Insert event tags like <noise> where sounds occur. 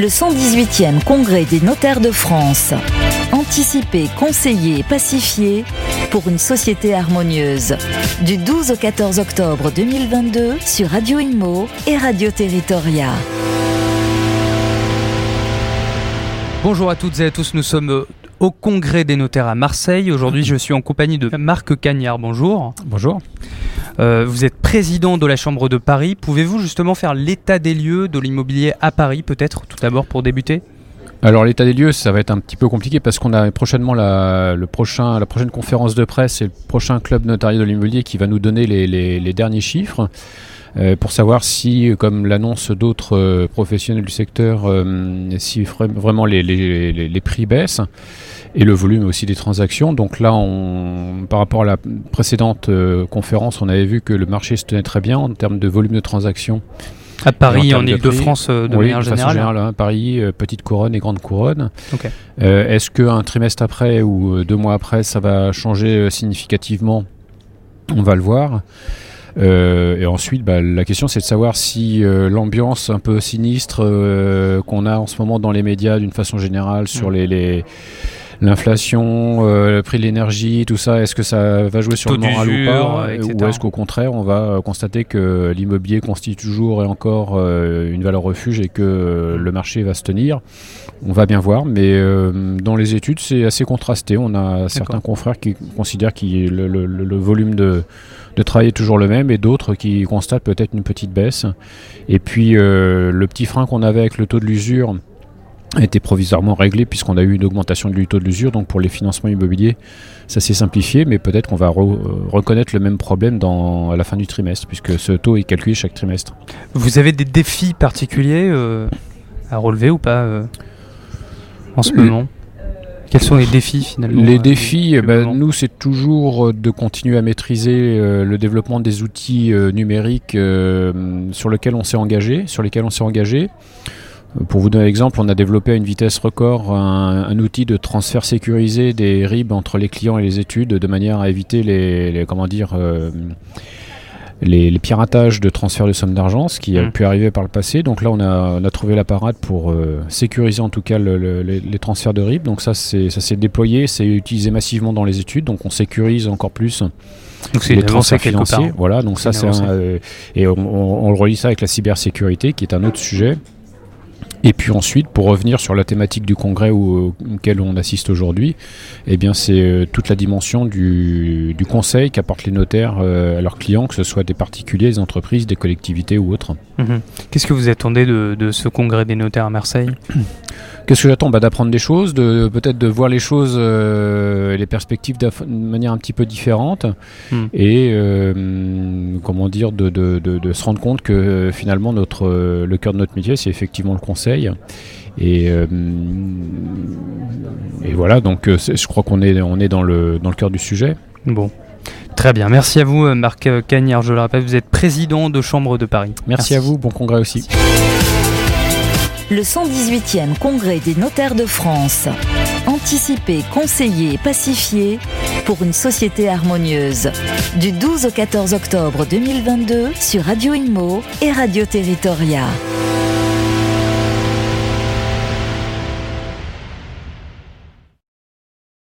Le 118e Congrès des notaires de France. Anticiper, conseiller, pacifier pour une société harmonieuse. Du 12 au 14 octobre 2022 sur Radio Imo et Radio Territoria. Bonjour à toutes et à tous, nous sommes au Congrès des notaires à Marseille. Aujourd'hui, je suis en compagnie de Marc Cagnard. Bonjour. Bonjour. Euh, vous êtes président de la Chambre de Paris. Pouvez-vous justement faire l'état des lieux de l'immobilier à Paris, peut-être, tout d'abord, pour débuter? Alors l'état des lieux, ça va être un petit peu compliqué parce qu'on a prochainement la, le prochain, la prochaine conférence de presse et le prochain club notarié de l'immobilier qui va nous donner les, derniers chiffres. Euh, pour savoir si, comme l'annonce d'autres euh, professionnels du secteur, si vraiment les, les, prix baissent et le volume aussi des transactions. Donc là, on, par rapport à la précédente euh, conférence, on avait vu que le marché se tenait très bien en termes de volume de transactions. À Paris, en, Ile-de-France, euh, de manière générale, hein, Paris, euh, petite couronne et grande couronne. Est-ce qu'un trimestre après ou deux mois après, ça va changer significativement? On va le voir. Et ensuite, bah, la question c'est de savoir si l'ambiance un peu sinistre qu'on a en ce moment dans les médias d'une façon générale sur mm. les l'inflation, euh, le prix de l'énergie, tout ça, est-ce que ça va jouer sur le moral ou pas Ou est-ce qu'au contraire, on va euh, constater que l'immobilier constitue toujours et encore euh, une valeur refuge et que le marché va se tenir? On va bien voir, mais dans les études, c'est assez contrasté. On a certains confrères qui considèrent que le, le, volume de, de travail est toujours le même et d'autres qui constatent peut-être une petite baisse. Et puis le petit frein qu'on avait avec le taux de l'usure, a été provisoirement réglé puisqu'on a eu une augmentation du taux de l'usure. Donc pour les financements immobiliers, ça s'est simplifié, mais peut-être qu'on va euh, reconnaître le même problème dans, à la fin du trimestre puisque ce taux est calculé chaque trimestre. Vous avez des défis particuliers euh, à relever ou pas euh, en ce moment? Quels sont les défis finalement Les défis, eh ben, nous, c'est toujours de continuer à maîtriser le développement des outils numériques sur lesquels on s'est engagé, sur lesquels on s'est engagé. Pour vous donner l'exemple, on a développé à une vitesse record un, outil de transfert sécurisé des RIB entre les clients et les études de manière à éviter les, comment dire les, piratages de transfert de sommes d'argent, ce qui a mmh. pu arriver par le passé. Donc là, on a, trouvé la parade pour euh, sécuriser en tout cas les, transferts de RIB. Donc ça, ça s'est déployé, c'est utilisé massivement dans les études. Donc on sécurise encore plus. Donc c'est les transferts financiers. Voilà, donc ça c'est euh, et on, on, relie ça avec la cybersécurité, qui est un autre sujet. Et puis ensuite, pour revenir sur la thématique du congrès auquel on assiste aujourd'hui, eh bien c'est euh, toute la dimension du, conseil qu'apportent les notaires euh, à leurs clients, que ce soit des particuliers, des entreprises, des collectivités ou autres. Mhm. Qu'est-ce que vous attendez de, de, ce congrès des notaires à Marseille? <clears throat> Qu'est-ce que j'attends bah, D'apprendre des choses, de, peut-être de voir les choses euh, et les perspectives de manière un petit peu différente hmm. et euh, comment dire de, de, se rendre compte que finalement notre, le cœur de notre métier c'est effectivement le conseil. Et, euh, et voilà, donc je crois qu'on est, on est dans, le, dans le cœur du sujet. Bon. Très bien, merci à vous Marc Cagnard, je le rappelle, vous êtes président de Chambre de Paris. merci. à vous, bon congrès aussi le 118e Congrès des notaires de France. Anticiper, conseiller, pacifier pour une société harmonieuse. Du 12 au 14 octobre 2022 sur Radio Imo et Radio Territoria.